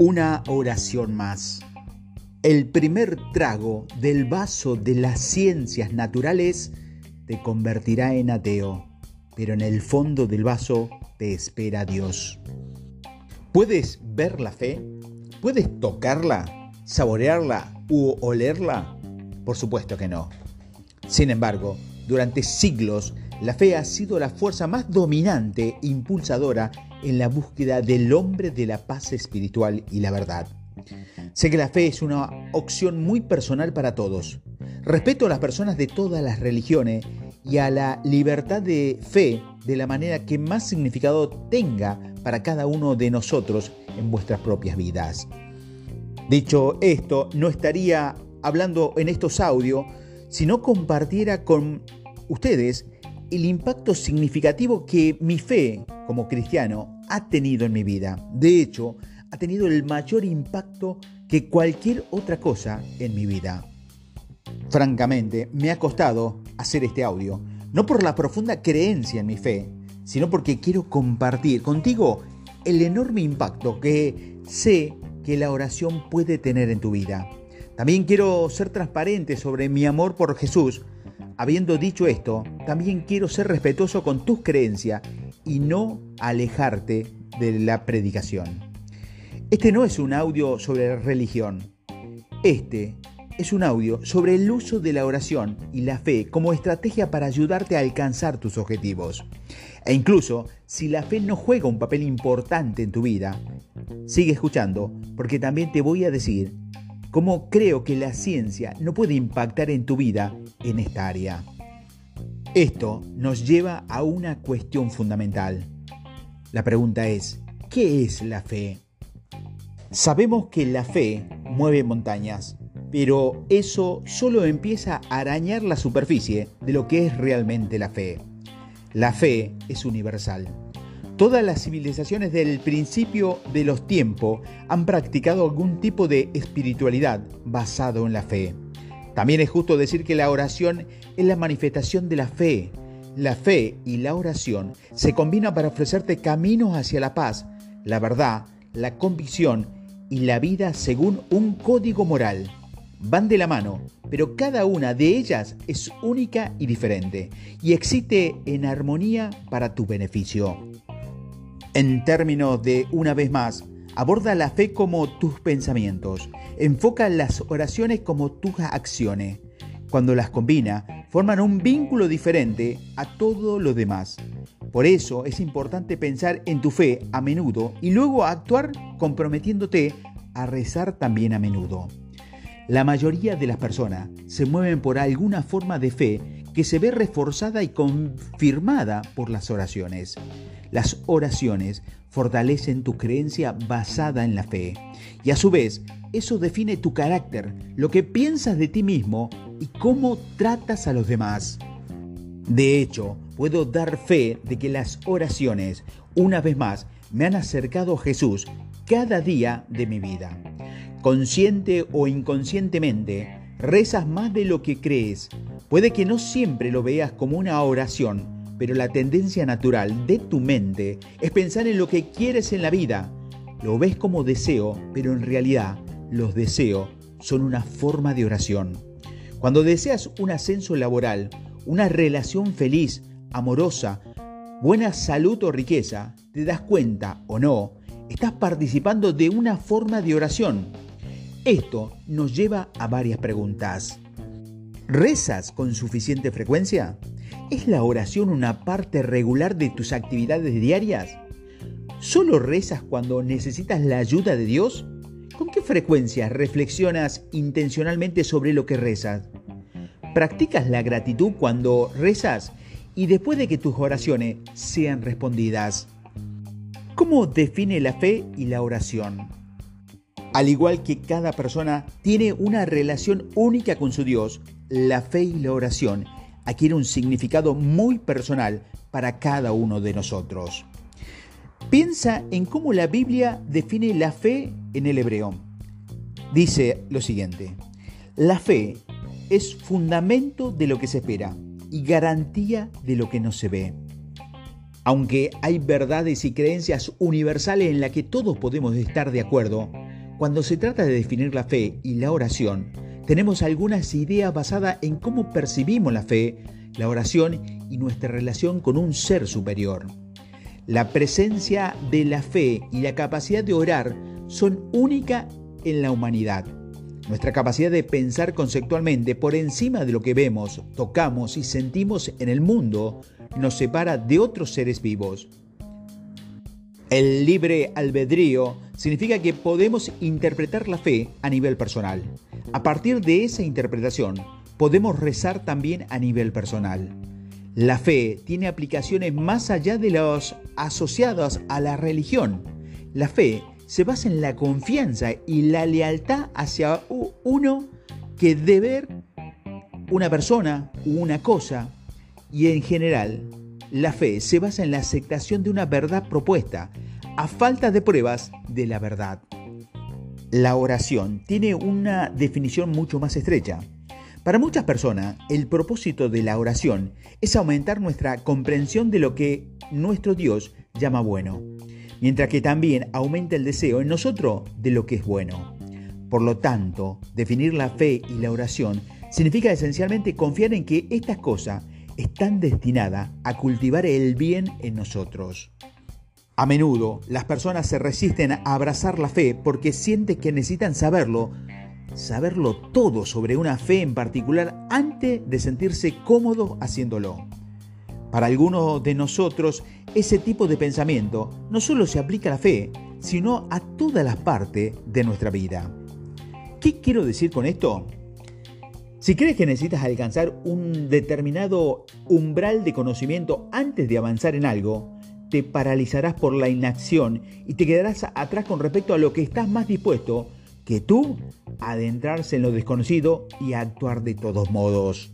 Una oración más. El primer trago del vaso de las ciencias naturales te convertirá en ateo, pero en el fondo del vaso te espera Dios. ¿Puedes ver la fe? ¿Puedes tocarla, saborearla u olerla? Por supuesto que no. Sin embargo, durante siglos, la fe ha sido la fuerza más dominante impulsadora en la búsqueda del hombre de la paz espiritual y la verdad. Sé que la fe es una opción muy personal para todos. Respeto a las personas de todas las religiones y a la libertad de fe de la manera que más significado tenga para cada uno de nosotros en vuestras propias vidas. Dicho esto, no estaría hablando en estos audios si no compartiera con ustedes el impacto significativo que mi fe como cristiano ha tenido en mi vida. De hecho, ha tenido el mayor impacto que cualquier otra cosa en mi vida. Francamente, me ha costado hacer este audio, no por la profunda creencia en mi fe, sino porque quiero compartir contigo el enorme impacto que sé que la oración puede tener en tu vida. También quiero ser transparente sobre mi amor por Jesús. Habiendo dicho esto, también quiero ser respetuoso con tus creencias y no alejarte de la predicación. Este no es un audio sobre religión. Este es un audio sobre el uso de la oración y la fe como estrategia para ayudarte a alcanzar tus objetivos. E incluso si la fe no juega un papel importante en tu vida, sigue escuchando porque también te voy a decir cómo creo que la ciencia no puede impactar en tu vida en esta área. Esto nos lleva a una cuestión fundamental. La pregunta es, ¿qué es la fe? Sabemos que la fe mueve montañas, pero eso solo empieza a arañar la superficie de lo que es realmente la fe. La fe es universal. Todas las civilizaciones del principio de los tiempos han practicado algún tipo de espiritualidad basado en la fe. También es justo decir que la oración es la manifestación de la fe. La fe y la oración se combinan para ofrecerte caminos hacia la paz, la verdad, la convicción y la vida según un código moral van de la mano, pero cada una de ellas es única y diferente y existe en armonía para tu beneficio. En términos de, una vez más, aborda la fe como tus pensamientos, enfoca las oraciones como tus acciones. Cuando las combina, forman un vínculo diferente a todo lo demás. Por eso es importante pensar en tu fe a menudo y luego actuar comprometiéndote a rezar también a menudo. La mayoría de las personas se mueven por alguna forma de fe que se ve reforzada y confirmada por las oraciones. Las oraciones fortalecen tu creencia basada en la fe y a su vez eso define tu carácter, lo que piensas de ti mismo y cómo tratas a los demás. De hecho, puedo dar fe de que las oraciones, una vez más, me han acercado a Jesús cada día de mi vida. Consciente o inconscientemente, rezas más de lo que crees. Puede que no siempre lo veas como una oración, pero la tendencia natural de tu mente es pensar en lo que quieres en la vida. Lo ves como deseo, pero en realidad los deseos son una forma de oración. Cuando deseas un ascenso laboral, una relación feliz, amorosa, buena salud o riqueza, te das cuenta o no, estás participando de una forma de oración. Esto nos lleva a varias preguntas. ¿Rezas con suficiente frecuencia? ¿Es la oración una parte regular de tus actividades diarias? ¿Solo rezas cuando necesitas la ayuda de Dios? ¿Con qué frecuencia reflexionas intencionalmente sobre lo que rezas? ¿Practicas la gratitud cuando rezas y después de que tus oraciones sean respondidas? ¿Cómo define la fe y la oración? Al igual que cada persona tiene una relación única con su Dios, la fe y la oración adquieren un significado muy personal para cada uno de nosotros. Piensa en cómo la Biblia define la fe en el hebreo. Dice lo siguiente, la fe es fundamento de lo que se espera y garantía de lo que no se ve. Aunque hay verdades y creencias universales en las que todos podemos estar de acuerdo, Cuando se trata de definir la fe y la oración, tenemos algunas ideas basadas en cómo percibimos la fe, la oración y nuestra relación con un ser superior. La presencia de la fe y la capacidad de orar son únicas en la humanidad. Nuestra capacidad de pensar conceptualmente por encima de lo que vemos, tocamos y sentimos en el mundo nos separa de otros seres vivos. El libre albedrío significa que podemos interpretar la fe a nivel personal. A partir de esa interpretación, podemos rezar también a nivel personal. La fe tiene aplicaciones más allá de los asociados a la religión. La fe se basa en la confianza y la lealtad hacia uno que debe una persona u una cosa. Y en general, la fe se basa en la aceptación de una verdad propuesta, a falta de pruebas de la verdad. La oración tiene una definición mucho más estrecha. Para muchas personas, el propósito de la oración es aumentar nuestra comprensión de lo que nuestro Dios llama bueno mientras que también aumenta el deseo en nosotros de lo que es bueno. Por lo tanto, definir la fe y la oración significa esencialmente confiar en que estas cosas están destinadas a cultivar el bien en nosotros. A menudo las personas se resisten a abrazar la fe porque sienten que necesitan saberlo, saberlo todo sobre una fe en particular antes de sentirse cómodos haciéndolo. Para algunos de nosotros, ese tipo de pensamiento no solo se aplica a la fe, sino a todas las partes de nuestra vida. ¿Qué quiero decir con esto? Si crees que necesitas alcanzar un determinado umbral de conocimiento antes de avanzar en algo, te paralizarás por la inacción y te quedarás atrás con respecto a lo que estás más dispuesto que tú a adentrarse en lo desconocido y a actuar de todos modos.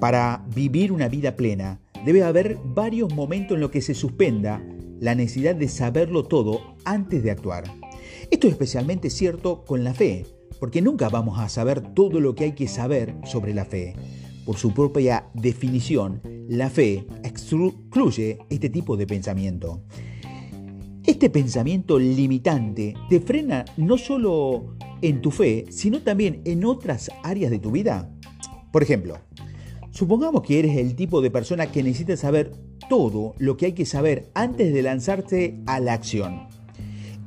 Para vivir una vida plena, debe haber varios momentos en los que se suspenda la necesidad de saberlo todo antes de actuar. Esto es especialmente cierto con la fe, porque nunca vamos a saber todo lo que hay que saber sobre la fe. Por su propia definición, la fe excluye este tipo de pensamiento. Este pensamiento limitante te frena no solo en tu fe, sino también en otras áreas de tu vida. Por ejemplo, Supongamos que eres el tipo de persona que necesita saber todo lo que hay que saber antes de lanzarte a la acción.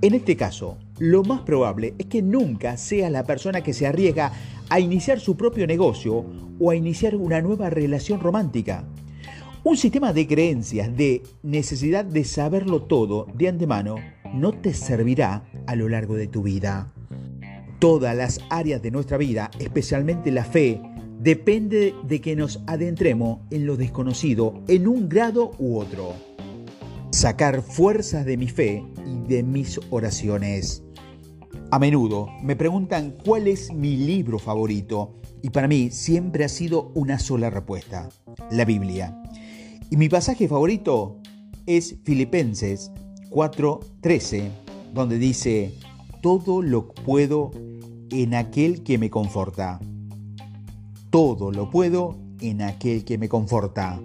En este caso, lo más probable es que nunca seas la persona que se arriesga a iniciar su propio negocio o a iniciar una nueva relación romántica. Un sistema de creencias de necesidad de saberlo todo de antemano no te servirá a lo largo de tu vida. Todas las áreas de nuestra vida, especialmente la fe, depende de que nos adentremos en lo desconocido en un grado u otro. Sacar fuerzas de mi fe y de mis oraciones. A menudo me preguntan cuál es mi libro favorito y para mí siempre ha sido una sola respuesta, la Biblia. Y mi pasaje favorito es Filipenses 4:13, donde dice, todo lo puedo en aquel que me conforta. Todo lo puedo en aquel que me conforta.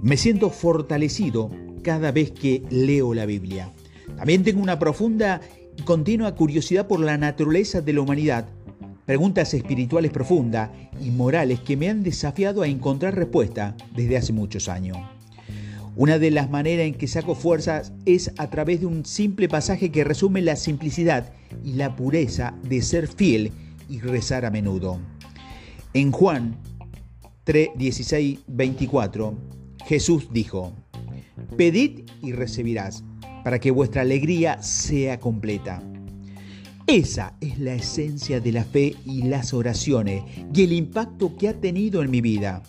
Me siento fortalecido cada vez que leo la Biblia. También tengo una profunda continua curiosidad por la naturaleza de la humanidad, preguntas espirituales profundas y morales que me han desafiado a encontrar respuesta desde hace muchos años. Una de las maneras en que saco fuerzas es a través de un simple pasaje que resume la simplicidad y la pureza de ser fiel y rezar a menudo. En Juan 3, 16, 24, Jesús dijo, Pedid y recibirás, para que vuestra alegría sea completa. Esa es la esencia de la fe y las oraciones y el impacto que ha tenido en mi vida.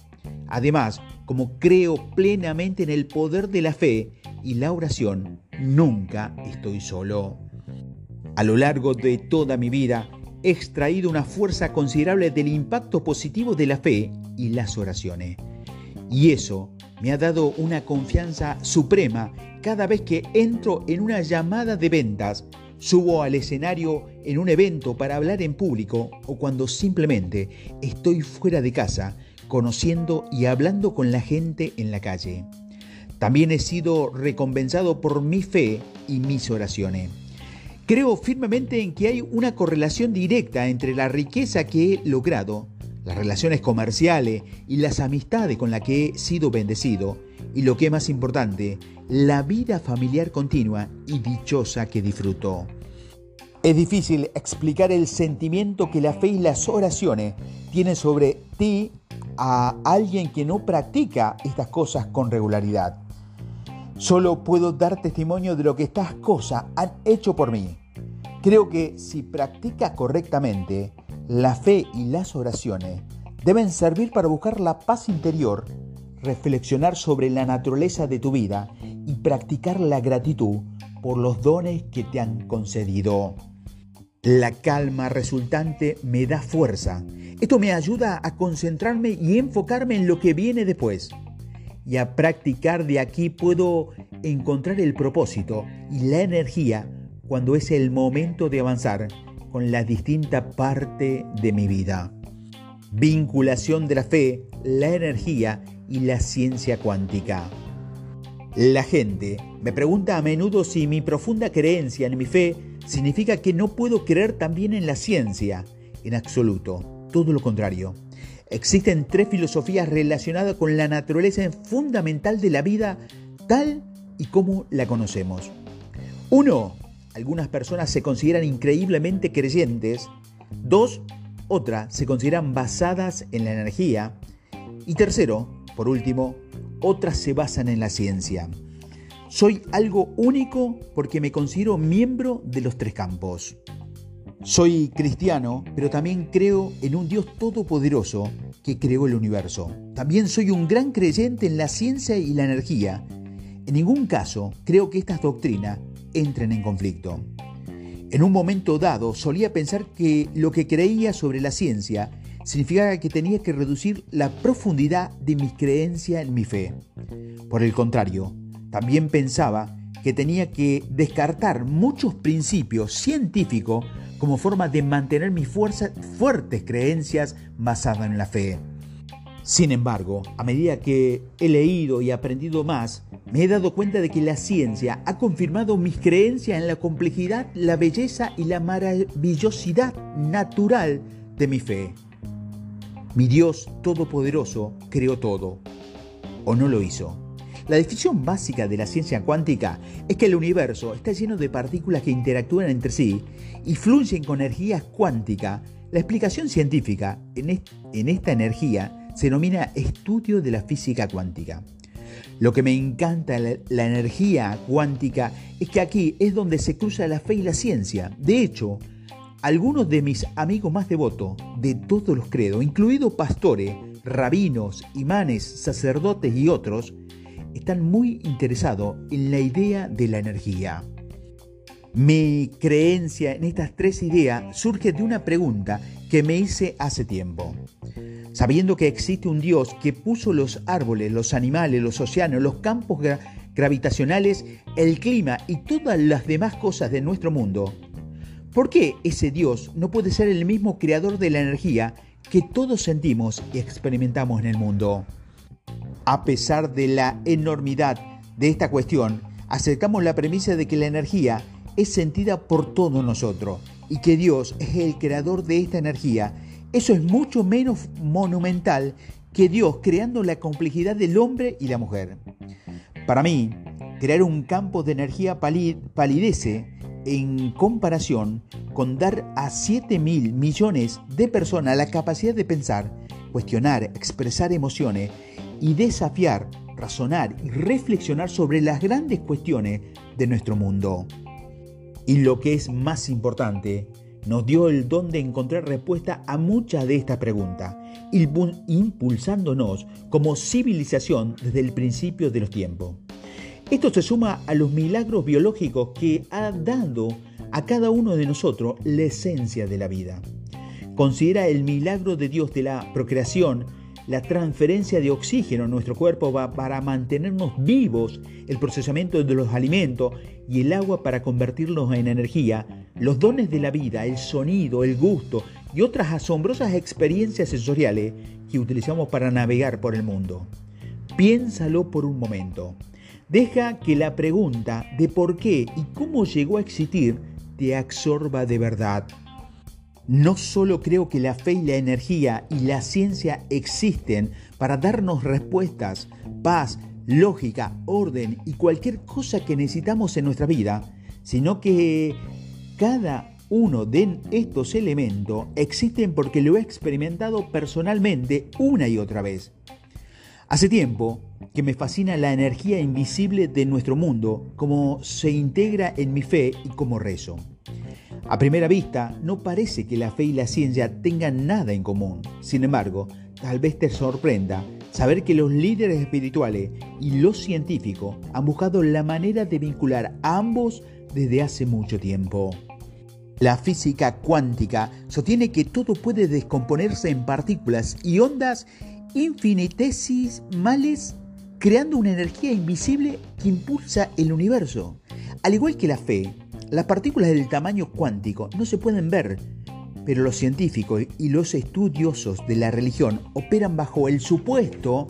Además, como creo plenamente en el poder de la fe y la oración, nunca estoy solo. A lo largo de toda mi vida he extraído una fuerza considerable del impacto positivo de la fe y las oraciones. Y eso me ha dado una confianza suprema cada vez que entro en una llamada de ventas, subo al escenario en un evento para hablar en público o cuando simplemente estoy fuera de casa conociendo y hablando con la gente en la calle. También he sido recompensado por mi fe y mis oraciones. Creo firmemente en que hay una correlación directa entre la riqueza que he logrado, las relaciones comerciales y las amistades con las que he sido bendecido, y lo que es más importante, la vida familiar continua y dichosa que disfruto. Es difícil explicar el sentimiento que la fe y las oraciones tienen sobre ti a alguien que no practica estas cosas con regularidad. Solo puedo dar testimonio de lo que estas cosas han hecho por mí. Creo que si practicas correctamente, la fe y las oraciones deben servir para buscar la paz interior, reflexionar sobre la naturaleza de tu vida y practicar la gratitud por los dones que te han concedido. La calma resultante me da fuerza. Esto me ayuda a concentrarme y enfocarme en lo que viene después y a practicar de aquí puedo encontrar el propósito y la energía cuando es el momento de avanzar con la distinta parte de mi vida. Vinculación de la fe, la energía y la ciencia cuántica. La gente me pregunta a menudo si mi profunda creencia en mi fe significa que no puedo creer también en la ciencia. En absoluto, todo lo contrario. Existen tres filosofías relacionadas con la naturaleza fundamental de la vida tal y como la conocemos. Uno, algunas personas se consideran increíblemente creyentes. Dos, otras se consideran basadas en la energía. Y tercero, por último, otras se basan en la ciencia. Soy algo único porque me considero miembro de los tres campos. Soy cristiano, pero también creo en un Dios todopoderoso que creó el universo. También soy un gran creyente en la ciencia y la energía. En ningún caso creo que estas doctrinas entren en conflicto. En un momento dado solía pensar que lo que creía sobre la ciencia significaba que tenía que reducir la profundidad de mi creencia en mi fe. Por el contrario, también pensaba que tenía que descartar muchos principios científicos como forma de mantener mis fuertes creencias basadas en la fe. Sin embargo, a medida que he leído y aprendido más, me he dado cuenta de que la ciencia ha confirmado mis creencias en la complejidad, la belleza y la maravillosidad natural de mi fe. Mi Dios Todopoderoso creó todo, o no lo hizo. La definición básica de la ciencia cuántica es que el universo está lleno de partículas que interactúan entre sí y fluyen con energía cuántica. La explicación científica en esta energía se denomina estudio de la física cuántica. Lo que me encanta la energía cuántica es que aquí es donde se cruza la fe y la ciencia. De hecho, algunos de mis amigos más devotos de todos los credos, incluidos pastores, rabinos, imanes, sacerdotes y otros, están muy interesados en la idea de la energía. Mi creencia en estas tres ideas surge de una pregunta que me hice hace tiempo. Sabiendo que existe un Dios que puso los árboles, los animales, los océanos, los campos gravitacionales, el clima y todas las demás cosas de nuestro mundo, ¿por qué ese Dios no puede ser el mismo creador de la energía que todos sentimos y experimentamos en el mundo? A pesar de la enormidad de esta cuestión, aceptamos la premisa de que la energía es sentida por todos nosotros y que Dios es el creador de esta energía. Eso es mucho menos monumental que Dios creando la complejidad del hombre y la mujer. Para mí, crear un campo de energía palidece en comparación con dar a 7 mil millones de personas la capacidad de pensar, cuestionar, expresar emociones y desafiar, razonar y reflexionar sobre las grandes cuestiones de nuestro mundo. Y lo que es más importante, nos dio el don de encontrar respuesta a muchas de estas preguntas, impulsándonos como civilización desde el principio de los tiempos. Esto se suma a los milagros biológicos que ha dado a cada uno de nosotros la esencia de la vida. Considera el milagro de Dios de la procreación la transferencia de oxígeno en nuestro cuerpo va para mantenernos vivos, el procesamiento de los alimentos y el agua para convertirlos en energía, los dones de la vida, el sonido, el gusto y otras asombrosas experiencias sensoriales que utilizamos para navegar por el mundo. Piénsalo por un momento. Deja que la pregunta de por qué y cómo llegó a existir te absorba de verdad. No solo creo que la fe y la energía y la ciencia existen para darnos respuestas, paz, lógica, orden y cualquier cosa que necesitamos en nuestra vida, sino que cada uno de estos elementos existen porque lo he experimentado personalmente una y otra vez. Hace tiempo que me fascina la energía invisible de nuestro mundo, cómo se integra en mi fe y cómo rezo. A primera vista, no parece que la fe y la ciencia tengan nada en común. Sin embargo, tal vez te sorprenda saber que los líderes espirituales y los científicos han buscado la manera de vincular a ambos desde hace mucho tiempo. La física cuántica sostiene que todo puede descomponerse en partículas y ondas infinitesimales creando una energía invisible que impulsa el universo. Al igual que la fe, las partículas del tamaño cuántico no se pueden ver, pero los científicos y los estudiosos de la religión operan bajo el supuesto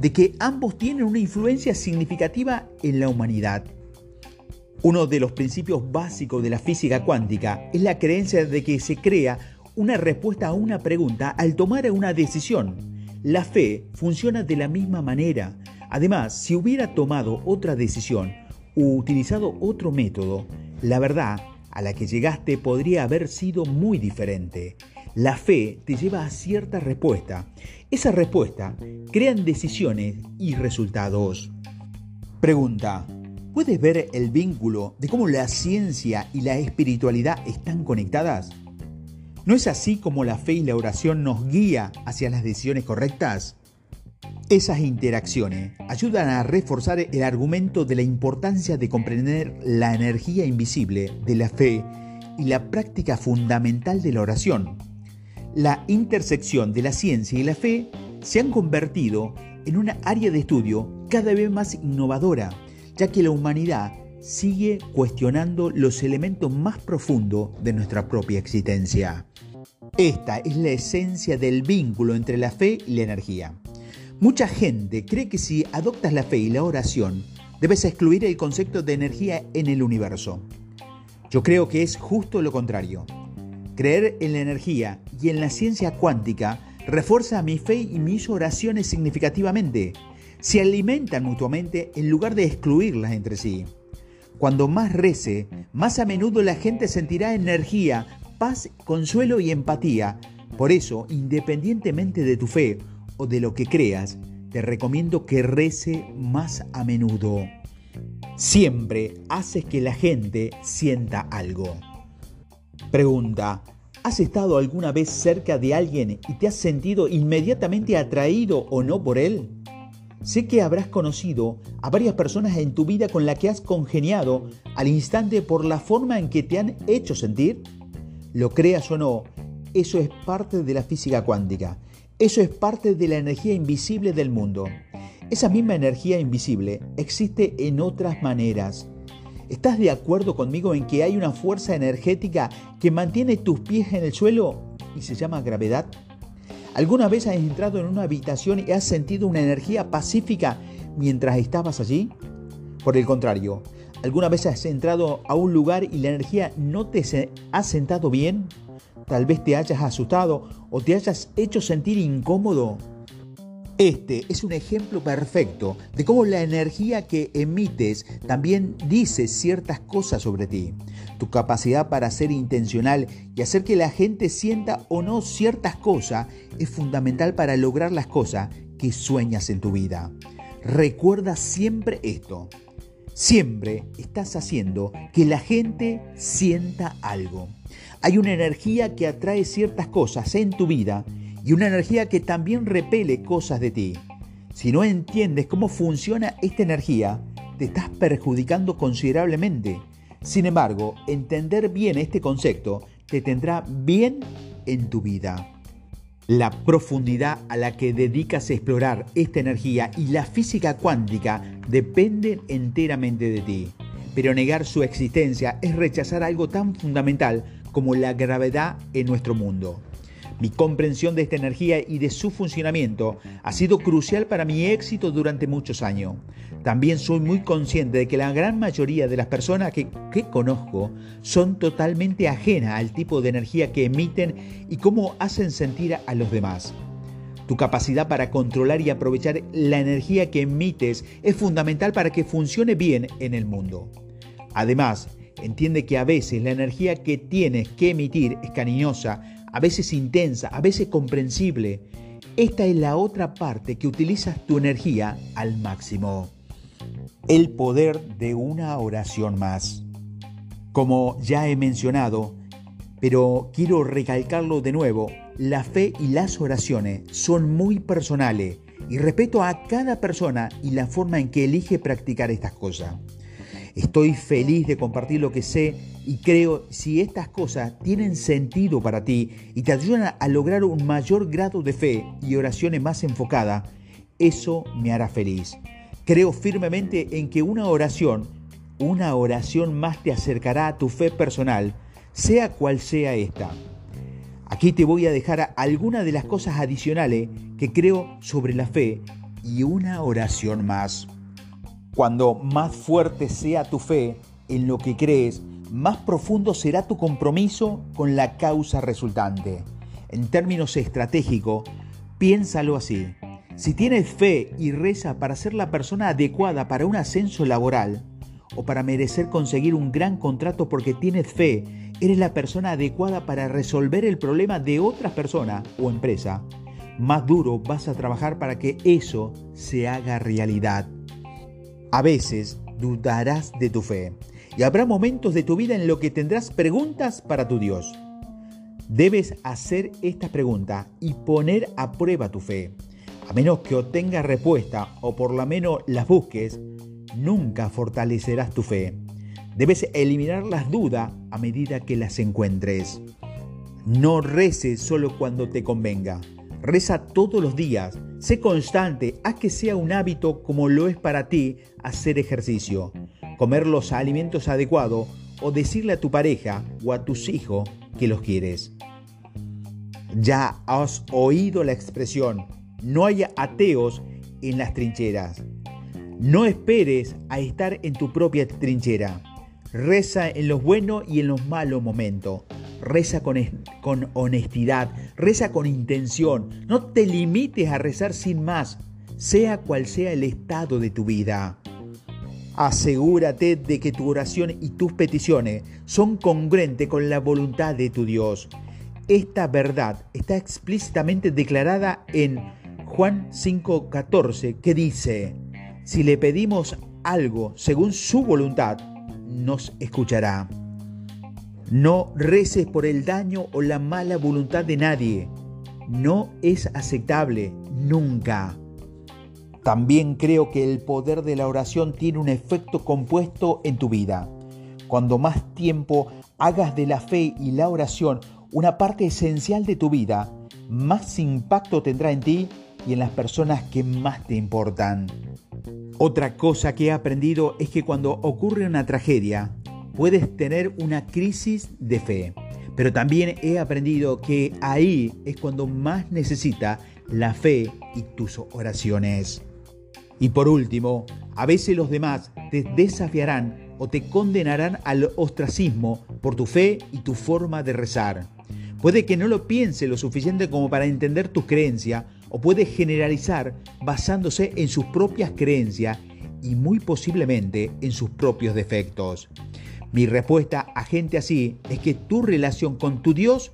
de que ambos tienen una influencia significativa en la humanidad. Uno de los principios básicos de la física cuántica es la creencia de que se crea una respuesta a una pregunta al tomar una decisión. La fe funciona de la misma manera. Además, si hubiera tomado otra decisión utilizado otro método, la verdad a la que llegaste podría haber sido muy diferente. La fe te lleva a cierta respuesta. Esa respuesta crean decisiones y resultados. Pregunta. ¿Puedes ver el vínculo de cómo la ciencia y la espiritualidad están conectadas? ¿No es así como la fe y la oración nos guía hacia las decisiones correctas? Esas interacciones ayudan a reforzar el argumento de la importancia de comprender la energía invisible de la fe y la práctica fundamental de la oración. La intersección de la ciencia y la fe se han convertido en una área de estudio cada vez más innovadora ya que la humanidad sigue cuestionando los elementos más profundos de nuestra propia existencia. Esta es la esencia del vínculo entre la fe y la energía. Mucha gente cree que si adoptas la fe y la oración, debes excluir el concepto de energía en el universo. Yo creo que es justo lo contrario. Creer en la energía y en la ciencia cuántica refuerza mi fe y mis oraciones significativamente se alimentan mutuamente en lugar de excluirlas entre sí. Cuando más rece, más a menudo la gente sentirá energía, paz, consuelo y empatía. Por eso, independientemente de tu fe o de lo que creas, te recomiendo que rece más a menudo. Siempre haces que la gente sienta algo. Pregunta, ¿has estado alguna vez cerca de alguien y te has sentido inmediatamente atraído o no por él? Sé que habrás conocido a varias personas en tu vida con las que has congeniado al instante por la forma en que te han hecho sentir. Lo creas o no, eso es parte de la física cuántica. Eso es parte de la energía invisible del mundo. Esa misma energía invisible existe en otras maneras. ¿Estás de acuerdo conmigo en que hay una fuerza energética que mantiene tus pies en el suelo y se llama gravedad? ¿Alguna vez has entrado en una habitación y has sentido una energía pacífica mientras estabas allí? Por el contrario, ¿alguna vez has entrado a un lugar y la energía no te ha sentado bien? Tal vez te hayas asustado o te hayas hecho sentir incómodo. Este es un ejemplo perfecto de cómo la energía que emites también dice ciertas cosas sobre ti. Tu capacidad para ser intencional y hacer que la gente sienta o no ciertas cosas es fundamental para lograr las cosas que sueñas en tu vida. Recuerda siempre esto. Siempre estás haciendo que la gente sienta algo. Hay una energía que atrae ciertas cosas en tu vida y una energía que también repele cosas de ti. Si no entiendes cómo funciona esta energía, te estás perjudicando considerablemente. Sin embargo, entender bien este concepto te tendrá bien en tu vida. La profundidad a la que dedicas a explorar esta energía y la física cuántica dependen enteramente de ti. Pero negar su existencia es rechazar algo tan fundamental como la gravedad en nuestro mundo. Mi comprensión de esta energía y de su funcionamiento ha sido crucial para mi éxito durante muchos años. También soy muy consciente de que la gran mayoría de las personas que, que, conozco son totalmente ajenas al tipo de energía que emiten y cómo hacen sentir a los demás. Tu capacidad para controlar y aprovechar la energía que emites es fundamental para que funcione bien en el mundo. Además, entiende que a veces la energía que tienes que emitir es cariñosa, a veces intensa, a veces comprensible. Esta es la otra parte que utilizas tu energía al máximo. El poder de una oración más. Como ya he mencionado, pero quiero recalcarlo de nuevo, la fe y las oraciones son muy personales y respeto a cada persona y la forma en que elige practicar estas cosas. Estoy feliz de compartir lo que sé y creo si estas cosas tienen sentido para ti y te ayudan a lograr un mayor grado de fe y oraciones más enfocadas, eso me hará feliz. Creo firmemente en que una oración, una oración más te acercará a tu fe personal, sea cual sea esta. Aquí te voy a dejar algunas de las cosas adicionales que creo sobre la fe y una oración más. Cuando más fuerte sea tu fe en lo que crees, más profundo será tu compromiso con la causa resultante. En términos estratégicos, piénsalo así. Si tienes fe y reza para ser la persona adecuada para un ascenso laboral o para merecer conseguir un gran contrato porque tienes fe eres la persona adecuada para resolver el problema de otra persona o empresa, más duro vas a trabajar para que eso se haga realidad. A veces dudarás de tu fe y habrá momentos de tu vida en los que tendrás preguntas para tu Dios. Debes hacer esta pregunta y poner a prueba tu fe. A menos que obtengas respuesta o por lo menos las busques, nunca fortalecerás tu fe. Debes eliminar las dudas a medida que las encuentres. No reces solo cuando te convenga. Reza todos los días. Sé constante. Haz que sea un hábito como lo es para ti hacer ejercicio, comer los alimentos adecuados o decirle a tu pareja o a tus hijos que los quieres. Ya has oído la expresión, no haya ateos en las trincheras. No esperes a estar en tu propia trinchera. Reza en los buenos y en los malos momentos. Reza con, con honestidad, reza con intención. No te limites a rezar sin más, sea cual sea el estado de tu vida. Asegúrate de que tu oración y tus peticiones son congruentes con la voluntad de tu Dios. Esta verdad está explícitamente declarada en Juan 5:14, que dice, si le pedimos algo según su voluntad, nos escuchará. No reces por el daño o la mala voluntad de nadie. No es aceptable, nunca. También creo que el poder de la oración tiene un efecto compuesto en tu vida. Cuando más tiempo hagas de la fe y la oración una parte esencial de tu vida, más impacto tendrá en ti y en las personas que más te importan. Otra cosa que he aprendido es que cuando ocurre una tragedia, puedes tener una crisis de fe. Pero también he aprendido que ahí es cuando más necesita la fe y tus oraciones. Y por último, a veces los demás te desafiarán o te condenarán al ostracismo por tu fe y tu forma de rezar. Puede que no lo piense lo suficiente como para entender tus creencias o puede generalizar basándose en sus propias creencias y muy posiblemente en sus propios defectos. Mi respuesta a gente así es que tu relación con tu Dios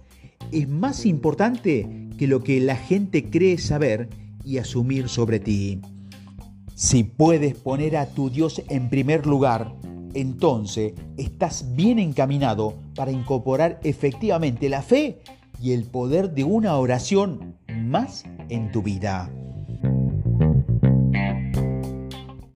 es más importante que lo que la gente cree saber y asumir sobre ti. Si puedes poner a tu Dios en primer lugar, entonces estás bien encaminado para incorporar efectivamente la fe y el poder de una oración más en tu vida.